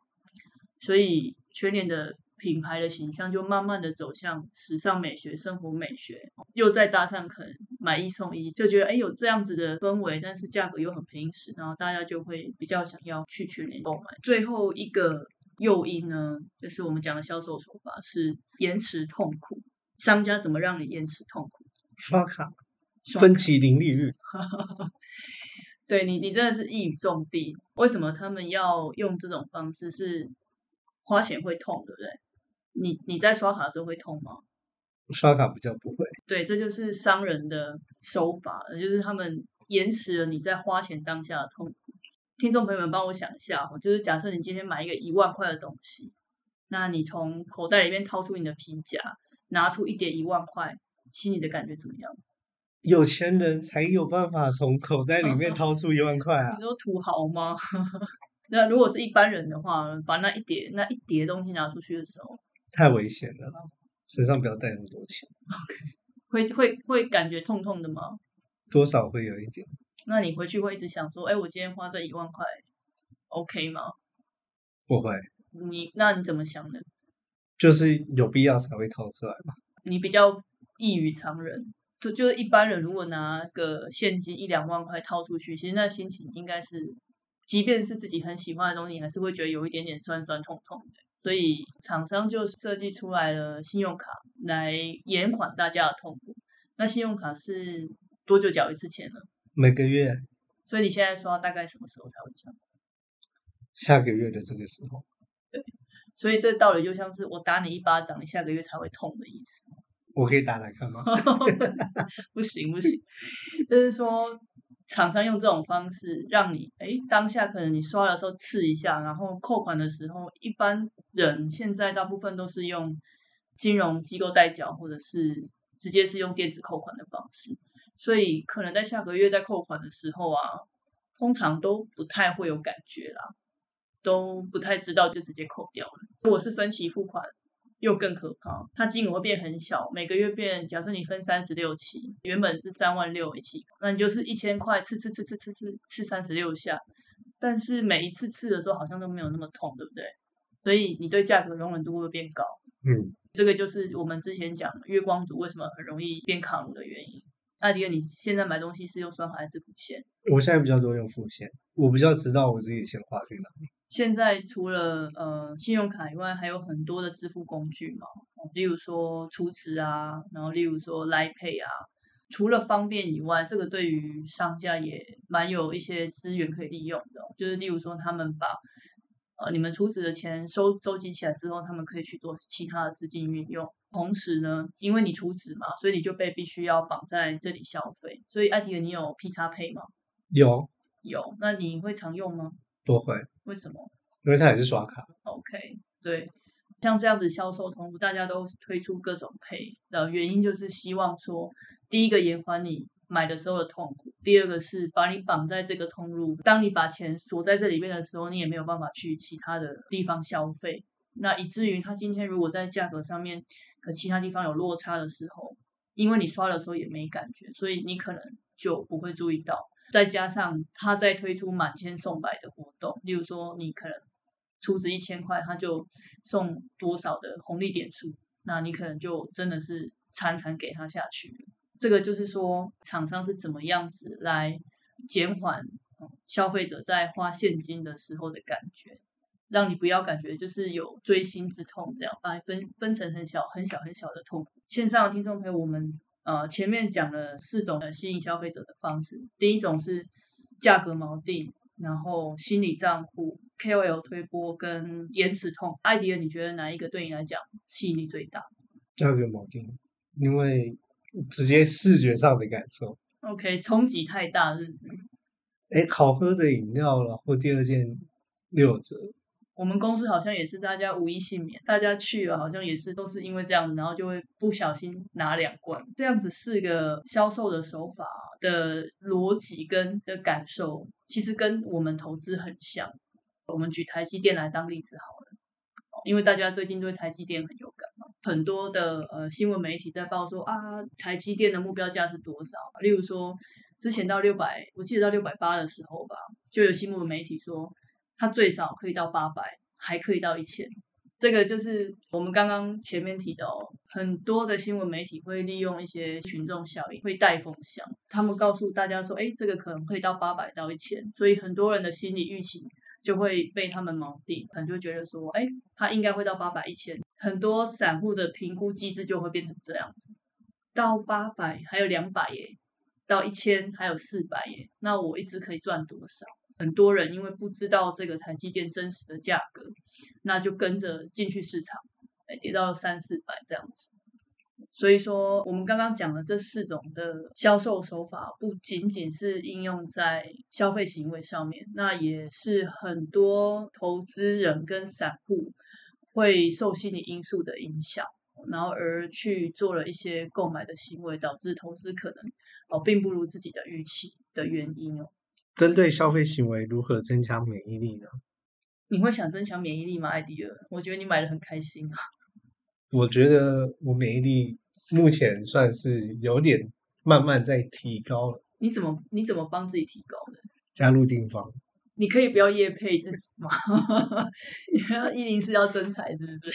Speaker 2: 所以全年的。品牌的形象就慢慢的走向时尚美学、生活美学，又再搭上可能买一送一，就觉得哎有这样子的氛围，但是价格又很平实，然后大家就会比较想要去全年购买。最后一个诱因呢，就是我们讲的销售手法是延迟痛苦。商家怎么让你延迟痛苦？
Speaker 1: 刷卡，分期零利率。
Speaker 2: 对你，你真的是一语中的。为什么他们要用这种方式？是花钱会痛，对不对？你你在刷卡的时候会痛吗？
Speaker 1: 刷卡比较不会。
Speaker 2: 对，这就是商人的手法，就是他们延迟了你在花钱当下的痛苦。听众朋友们，帮我想一下就是假设你今天买一个一万块的东西，那你从口袋里面掏出你的皮夹，拿出一叠一万块，心里的感觉怎么样？
Speaker 1: 有钱人才有办法从口袋里面 掏出一万块啊！
Speaker 2: 你说土豪吗？那如果是一般人的话，把那一叠那一叠东西拿出去的时候。
Speaker 1: 太危险了，身上不要带那么多钱。
Speaker 2: 会会会感觉痛痛的吗？
Speaker 1: 多少会有一点。
Speaker 2: 那你回去会一直想说，哎，我今天花这一万块，OK 吗？
Speaker 1: 不会。
Speaker 2: 你那你怎么想的？
Speaker 1: 就是有必要才会掏出来吧。
Speaker 2: 你比较异于常人，就就是一般人如果拿个现金一两万块掏出去，其实那心情应该是，即便是自己很喜欢的东西，还是会觉得有一点点酸酸痛痛的。所以厂商就设计出来了信用卡来延缓大家的痛苦。那信用卡是多久缴一次钱呢？
Speaker 1: 每个月。
Speaker 2: 所以你现在刷大概什么时候才会缴？
Speaker 1: 下个月的这个时候。
Speaker 2: 对。所以这道理就像是我打你一巴掌，你下个月才会痛的意思。
Speaker 1: 我可以打来看吗？
Speaker 2: 不行不行，就是说。厂商用这种方式让你，哎，当下可能你刷的时候刺一下，然后扣款的时候，一般人现在大部分都是用金融机构代缴，或者是直接是用电子扣款的方式，所以可能在下个月在扣款的时候啊，通常都不太会有感觉啦，都不太知道就直接扣掉了。如果是分期付款。又更可怕，它金额会变很小，每个月变。假设你分三十六期，原本是三万六一期，那你就是一千块，刺刺刺刺刺刺刺三十六下，但是每一次刺的时候好像都没有那么痛，对不对？所以你对价格容忍度会变高。
Speaker 1: 嗯，
Speaker 2: 这个就是我们之前讲月光族为什么很容易变卡路的原因。艾迪尔，你现在买东西是用刷卡还是付现？
Speaker 1: 我现在比较多用付现，我比较知道我自己钱花去哪里。
Speaker 2: 现在除了呃信用卡以外，还有很多的支付工具嘛，例如说储值啊，然后例如说来 Pay 啊。除了方便以外，这个对于商家也蛮有一些资源可以利用的。就是例如说，他们把呃你们储值的钱收收集起来之后，他们可以去做其他的资金运用。同时呢，因为你储值嘛，所以你就被必须要绑在这里消费。所以艾迪尔，你有 P 叉 Pay 吗？
Speaker 1: 有
Speaker 2: 有，那你会常用吗？
Speaker 1: 不会，
Speaker 2: 为什么？
Speaker 1: 因为它也是刷卡。
Speaker 2: OK，对，像这样子销售通路，大家都推出各种配的原因，就是希望说，第一个延缓你买的时候的痛苦，第二个是把你绑在这个通路，当你把钱锁在这里面的时候，你也没有办法去其他的地方消费，那以至于他今天如果在价格上面和其他地方有落差的时候，因为你刷的时候也没感觉，所以你可能就不会注意到。再加上他在推出满千送百的活动，例如说你可能出资一千块，他就送多少的红利点数，那你可能就真的是惨惨给他下去。这个就是说厂商是怎么样子来减缓消费者在花现金的时候的感觉，让你不要感觉就是有锥心之痛，这样把分分成很小很小很小的痛苦。线上的听众朋友，我们。呃，前面讲了四种吸引消费者的方式。第一种是价格锚定，然后心理账户、KOL 推波跟延迟痛。艾迪尔，你觉得哪一个对你来讲吸引力最大？
Speaker 1: 价格锚定，因为直接视觉上的感受。
Speaker 2: OK，冲击太大，是不是？
Speaker 1: 哎，好喝的饮料了，或第二件六折。
Speaker 2: 我们公司好像也是大家无一幸免，大家去了好像也是都是因为这样子，然后就会不小心拿两罐。这样子四个销售的手法的逻辑跟的感受，其实跟我们投资很像。我们举台积电来当例子好了，因为大家最近对台积电很有感嘛，很多的呃新闻媒体在报说啊，台积电的目标价是多少？例如说之前到六百，我记得到六百八的时候吧，就有新闻媒体说。它最少可以到八百，还可以到一千。这个就是我们刚刚前面提到，很多的新闻媒体会利用一些群众效应，会带风向。他们告诉大家说，哎，这个可能会到八百到一千，所以很多人的心理预期就会被他们锚定，可能就觉得说，哎，它应该会到八百一千。很多散户的评估机制就会变成这样子，到八百还有两百耶，到一千还有四百耶，那我一直可以赚多少？很多人因为不知道这个台积电真实的价格，那就跟着进去市场，哎，跌到三四百这样子。所以说，我们刚刚讲的这四种的销售手法，不仅仅是应用在消费行为上面，那也是很多投资人跟散户会受心理因素的影响，然后而去做了一些购买的行为，导致投资可能哦并不如自己的预期的原因哦。
Speaker 1: 针对消费行为如何增强免疫力呢？
Speaker 2: 你会想增强免疫力吗，艾迪尔？我觉得你买的很开心啊。
Speaker 1: 我觉得我免疫力目前算是有点慢慢在提高了。
Speaker 2: 你怎么你怎么帮自己提高的？
Speaker 1: 加入定方。
Speaker 2: 你可以不要夜配自己吗？你要一零四要增财是不是？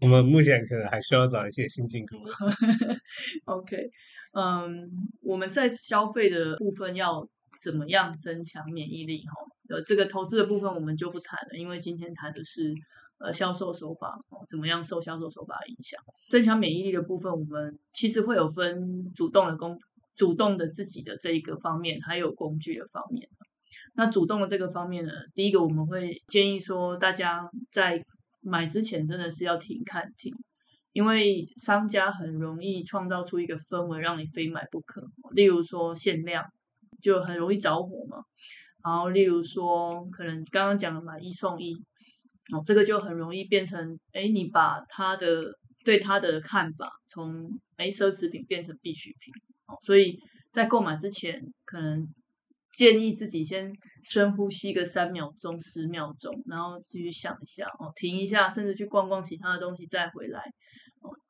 Speaker 1: 我们目前可能还需要找一些新进股。
Speaker 2: OK，嗯，我们在消费的部分要怎么样增强免疫力？哈，呃，这个投资的部分我们就不谈了，因为今天谈的是呃销售手法，哦，怎么样受销售手法影响。增强免疫力的部分，我们其实会有分主动的工，主动的自己的这一个方面，还有工具的方面。那主动的这个方面呢，第一个我们会建议说，大家在买之前真的是要停看停，因为商家很容易创造出一个氛围，让你非买不可。例如说限量，就很容易着火嘛。然后例如说，可能刚刚讲的买一送一，哦，这个就很容易变成，哎，你把他的对他的看法从哎奢侈品变成必需品。哦，所以在购买之前，可能建议自己先深呼吸个三秒钟、十秒钟，然后继续想一下哦，停一下，甚至去逛逛其他的东西再回来，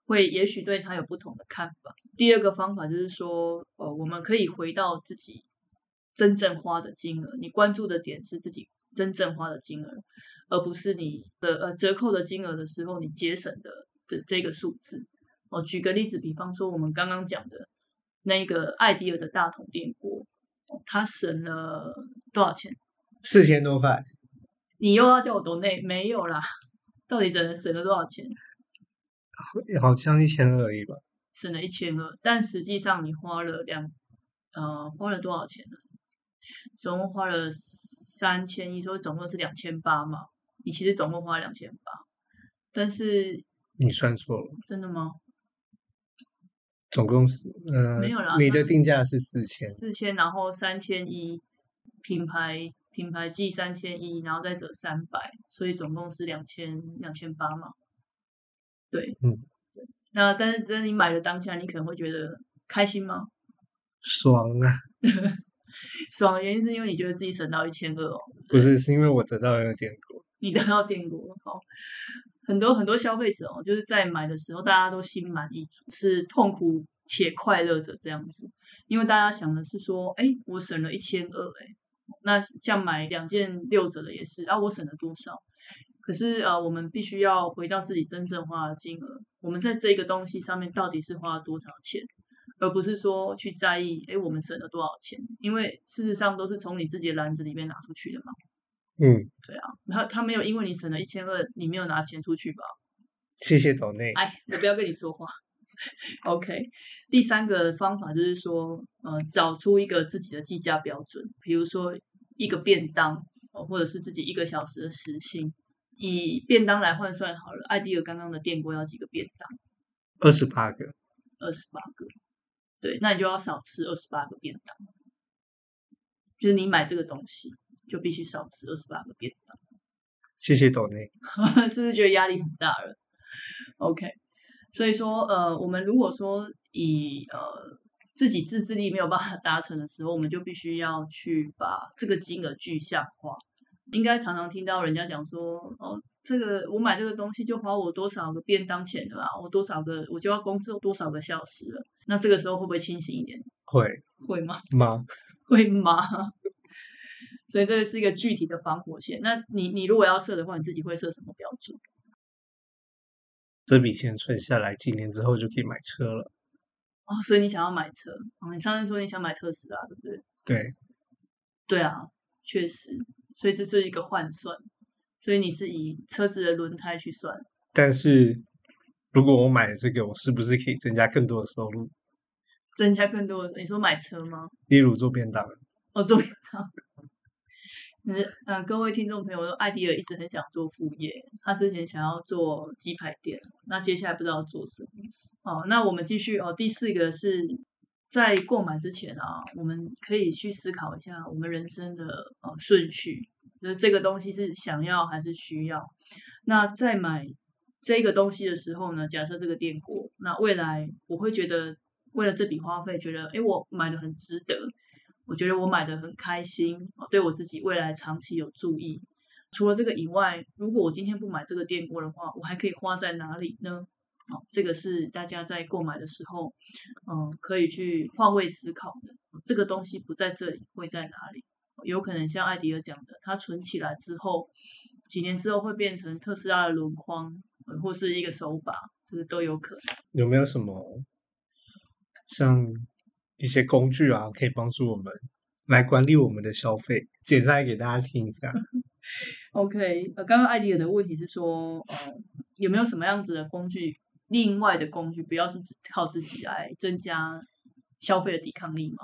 Speaker 2: 会也许对他有不同的看法。第二个方法就是说，呃，我们可以回到自己真正花的金额，你关注的点是自己真正花的金额，而不是你的呃折扣的金额的时候你节省的的这个数字。哦，举个例子，比方说我们刚刚讲的那个艾迪尔的大桶电锅。他省了多少钱？
Speaker 1: 四千多块。
Speaker 2: 你又要叫我多内？没有啦，到底省了省了多少钱？
Speaker 1: 好像一千二而已吧。
Speaker 2: 省了一千二，但实际上你花了两呃花了多少钱呢？总共花了三千一，所以总共是两千八嘛。你其实总共花了两千八，但是
Speaker 1: 你算错了。
Speaker 2: 真的吗？
Speaker 1: 总共是呃，
Speaker 2: 没有啦，
Speaker 1: 你的定价是四千，
Speaker 2: 四千，然后三千一，品牌品牌计三千一，然后再折三百，所以总共是两千两千八嘛。对，
Speaker 1: 嗯，
Speaker 2: 对。那但是但是你买的当下，你可能会觉得开心吗？
Speaker 1: 爽啊！
Speaker 2: 爽的原因是因为你觉得自己省到一千二哦。
Speaker 1: 不是，是因为我得到了电锅。
Speaker 2: 你得到电锅，好。很多很多消费者哦，就是在买的时候，大家都心满意足，是痛苦且快乐着这样子。因为大家想的是说，哎，我省了一千二，哎，那像买两件六折的也是，啊，我省了多少？可是呃，我们必须要回到自己真正花的金额，我们在这个东西上面到底是花了多少钱，而不是说去在意，哎，我们省了多少钱？因为事实上都是从你自己的篮子里面拿出去的嘛。
Speaker 1: 嗯，
Speaker 2: 对啊，他他没有因为你省了一千二，你没有拿钱出去吧？
Speaker 1: 谢谢董内。
Speaker 2: 哎，我不要跟你说话。OK，第三个方法就是说，呃，找出一个自己的计价标准，比如说一个便当，或者是自己一个小时的时薪，以便当来换算好了。艾迪尔刚刚的电锅要几个便当？
Speaker 1: 二十八个。
Speaker 2: 二十八个。对，那你就要少吃二十八个便当，就是你买这个东西就必须少吃二十八个便当。
Speaker 1: 谢谢董内，
Speaker 2: 是不是觉得压力很大了？OK，所以说，呃，我们如果说以呃自己自制力没有办法达成的时候，我们就必须要去把这个金额具象化。应该常常听到人家讲说，哦，这个我买这个东西就花我多少个便当钱的啦，我多少个我就要工作多少个小时了。那这个时候会不会清醒一点？
Speaker 1: 会
Speaker 2: 会吗？
Speaker 1: 吗？
Speaker 2: 会吗？所以这是一个具体的防火线。那你你如果要设的话，你自己会设什么标准？
Speaker 1: 这笔钱存下来，几年之后就可以买车了。
Speaker 2: 哦，所以你想要买车？哦，你上次说你想买特斯拉，对不对？
Speaker 1: 对，
Speaker 2: 对啊，确实。所以这是一个换算。所以你是以车子的轮胎去算。
Speaker 1: 但是如果我买了这个，我是不是可以增加更多的收入？
Speaker 2: 增加更多的？你说买车吗？
Speaker 1: 例如做便当。
Speaker 2: 哦，做便当。嗯，各位听众朋友，艾迪尔一直很想做副业，他之前想要做鸡排店，那接下来不知道做什么。哦，那我们继续哦。第四个是在购买之前啊，我们可以去思考一下我们人生的呃顺序，就是这个东西是想要还是需要。那在买这个东西的时候呢，假设这个电锅，那未来我会觉得为了这笔花费，觉得哎，我买的很值得。我觉得我买的很开心，对我自己未来长期有注意。除了这个以外，如果我今天不买这个电锅的话，我还可以花在哪里呢？哦，这个是大家在购买的时候，嗯，可以去换位思考的。这个东西不在这里，会在哪里？有可能像艾迪尔讲的，它存起来之后，几年之后会变成特斯拉的轮框，或是一个手把，这个都有可能。
Speaker 1: 有没有什么像？一些工具啊，可以帮助我们来管理我们的消费。简单给大家听一下。
Speaker 2: OK，呃，刚刚艾迪尔的问题是说，呃，有没有什么样子的工具？另外的工具，不要是只靠自己来增加消费的抵抗力吗？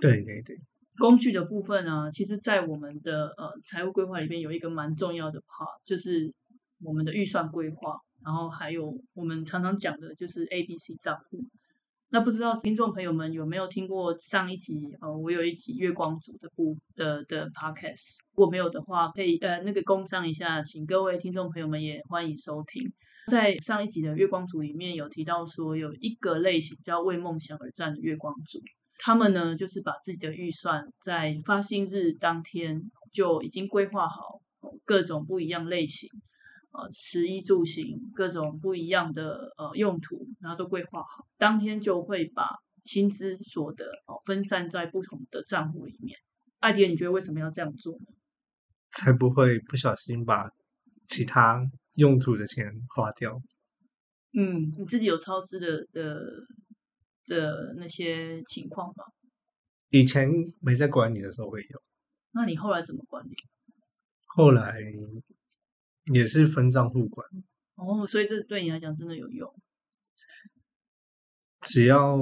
Speaker 1: 对对对。
Speaker 2: 工具的部分呢，其实在我们的呃财务规划里面有一个蛮重要的 part，就是我们的预算规划，然后还有我们常常讲的就是 A、B、C 账户。那不知道听众朋友们有没有听过上一集？呃，我有一集月光族的部的的 podcast，如果没有的话，可以呃那个工商一下，请各位听众朋友们也欢迎收听。在上一集的月光族里面有提到说，有一个类型叫为梦想而战的月光族，他们呢就是把自己的预算在发薪日当天就已经规划好各种不一样类型。呃，食衣住行各种不一样的呃用途，然后都规划好，当天就会把薪资所得哦分散在不同的账户里面。艾迪，你觉得为什么要这样做呢？
Speaker 1: 才不会不小心把其他用途的钱花掉。
Speaker 2: 嗯，你自己有超支的的的那些情况吗？
Speaker 1: 以前没在管理的时候会有。
Speaker 2: 那你后来怎么管理？
Speaker 1: 后来。也是分账户管
Speaker 2: 哦，所以这对你来讲真的有用。
Speaker 1: 只要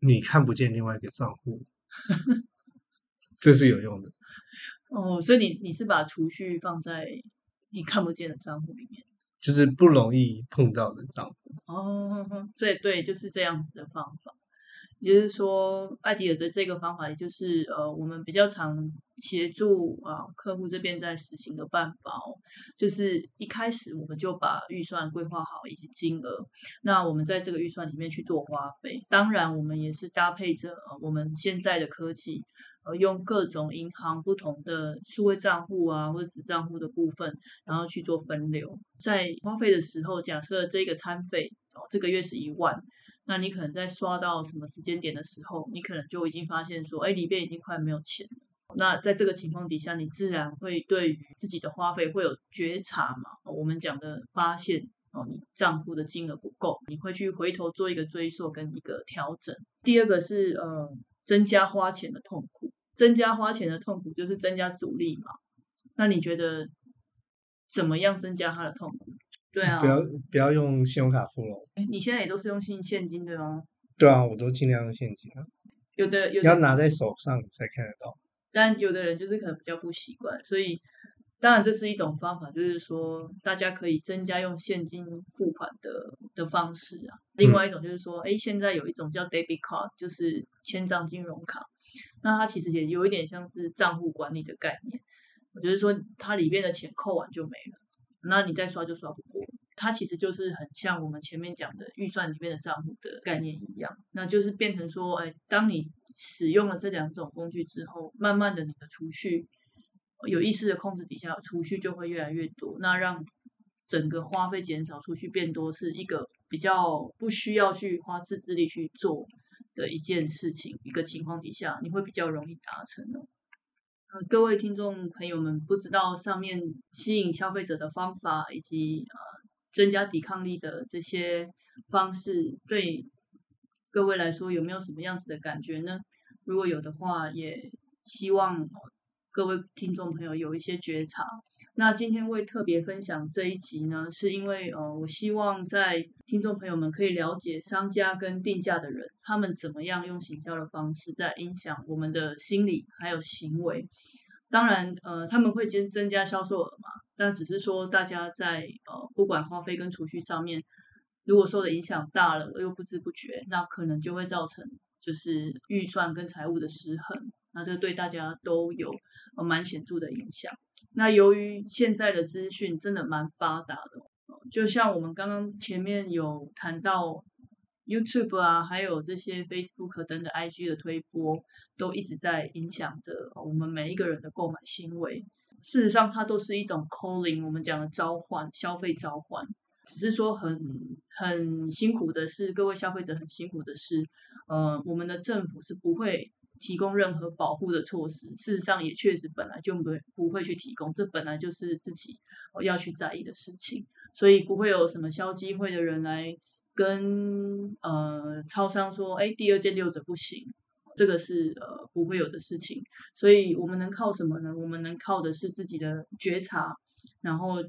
Speaker 1: 你看不见另外一个账户，这是有用的。
Speaker 2: 哦，所以你你是把储蓄放在你看不见的账户里面，
Speaker 1: 就是不容易碰到的账户。
Speaker 2: 哦，这对就是这样子的方法。也就是说，艾迪尔的这个方法，也就是呃，我们比较常协助啊客户这边在实行的办法哦，就是一开始我们就把预算规划好以及金额，那我们在这个预算里面去做花费。当然，我们也是搭配着我们现在的科技，呃，用各种银行不同的数位账户啊或者子账户的部分，然后去做分流。在花费的时候，假设这个餐费哦，这个月是一万。那你可能在刷到什么时间点的时候，你可能就已经发现说，哎，里边已经快没有钱了。那在这个情况底下，你自然会对于自己的花费会有觉察嘛？我们讲的发现哦，你账户的金额不够，你会去回头做一个追溯跟一个调整。第二个是呃，增加花钱的痛苦，增加花钱的痛苦就是增加阻力嘛？那你觉得怎么样增加它的痛苦？对啊
Speaker 1: 不，要不要用信用卡付了。
Speaker 2: 诶你现在也都是用现现金对吗？
Speaker 1: 对啊，我都尽量用现金啊，
Speaker 2: 有的有的，
Speaker 1: 要拿在手上才看得到。
Speaker 2: 但有的人就是可能比较不习惯，所以当然这是一种方法，就是说大家可以增加用现金付款的的方式啊。另外一种就是说，哎，现在有一种叫 debit card，就是千账金融卡，那它其实也有一点像是账户管理的概念。我就是说，它里面的钱扣完就没了，那你再刷就刷不过。它其实就是很像我们前面讲的预算里面的账户的概念一样，那就是变成说，哎，当你使用了这两种工具之后，慢慢的你的储蓄有意识的控制底下，储蓄就会越来越多，那让整个花费减少，储蓄变多，是一个比较不需要去花自制力去做的一件事情，一个情况底下，你会比较容易达成哦。各位听众朋友们，不知道上面吸引消费者的方法以及呃增加抵抗力的这些方式，对各位来说有没有什么样子的感觉呢？如果有的话，也希望各位听众朋友有一些觉察。那今天会特别分享这一集呢，是因为呃，我希望在听众朋友们可以了解商家跟定价的人，他们怎么样用行销的方式在影响我们的心理还有行为。当然，呃，他们会增增加销售额嘛，但只是说大家在呃不管花费跟储蓄上面，如果受的影响大了又不知不觉，那可能就会造成就是预算跟财务的失衡，那这对大家都有呃蛮显著的影响。那由于现在的资讯真的蛮发达的，就像我们刚刚前面有谈到 YouTube 啊，还有这些 Facebook 等等 IG 的推播，都一直在影响着我们每一个人的购买行为。事实上，它都是一种 calling，我们讲的召唤，消费召唤。只是说很很辛苦的是，各位消费者很辛苦的是，呃，我们的政府是不会提供任何保护的措施。事实上，也确实本来就不会不会去提供，这本来就是自己要去在意的事情，所以不会有什么消基会的人来跟呃超商说，哎，第二件六折不行。这个是呃不会有的事情，所以我们能靠什么呢？我们能靠的是自己的觉察，然后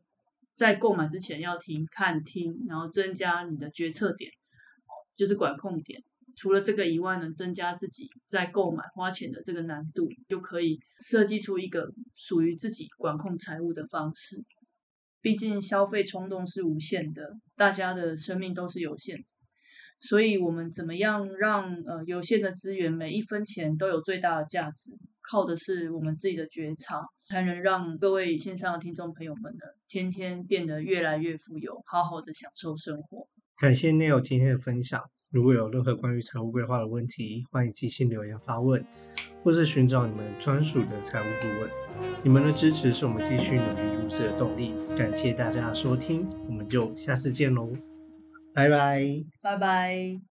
Speaker 2: 在购买之前要听、看、听，然后增加你的决策点，就是管控点。除了这个以外呢，增加自己在购买花钱的这个难度，就可以设计出一个属于自己管控财务的方式。毕竟消费冲动是无限的，大家的生命都是有限的。所以，我们怎么样让呃有限的资源每一分钱都有最大的价值？靠的是我们自己的觉察，才能让各位线上的听众朋友们呢，天天变得越来越富有，好好的享受生活。
Speaker 1: 感谢 Neil 今天的分享。如果有任何关于财务规划的问题，欢迎寄信留言发问，或是寻找你们专属的财务顾问。你们的支持是我们继续努力入市的动力。感谢大家的收听，我们就下次见喽，拜拜。
Speaker 2: 拜拜。